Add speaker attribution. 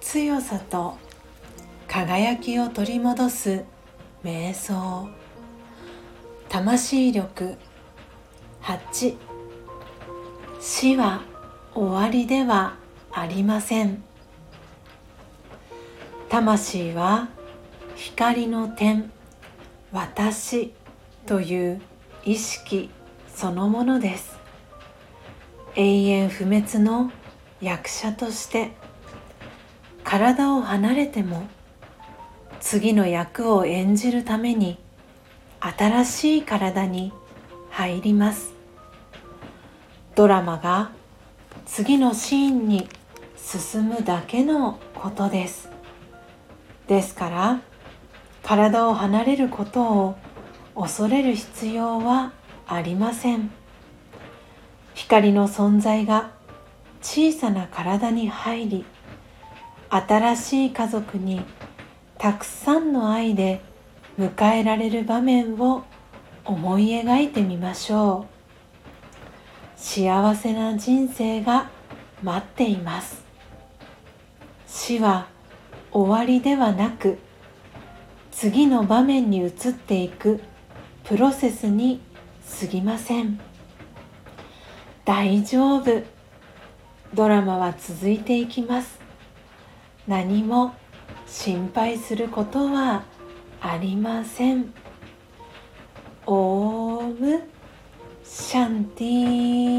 Speaker 1: 強さと輝きを取り戻す瞑想魂力8死は終わりではありません。魂は光の点。私という意識そのものです。永遠不滅の役者として体を離れても次の役を演じるために新しい体に入ります。ドラマが次のシーンに進むだけのことです。ですから体を離れることを恐れる必要はありません。光の存在が小さな体に入り新しい家族にたくさんの愛で迎えられる場面を思い描いてみましょう。幸せな人生が待っています。死は終わりではなく次の場面に移っていくプロセスに過ぎません。大丈夫。ドラマは続いていきます。何も心配することはありません。オームシャンティー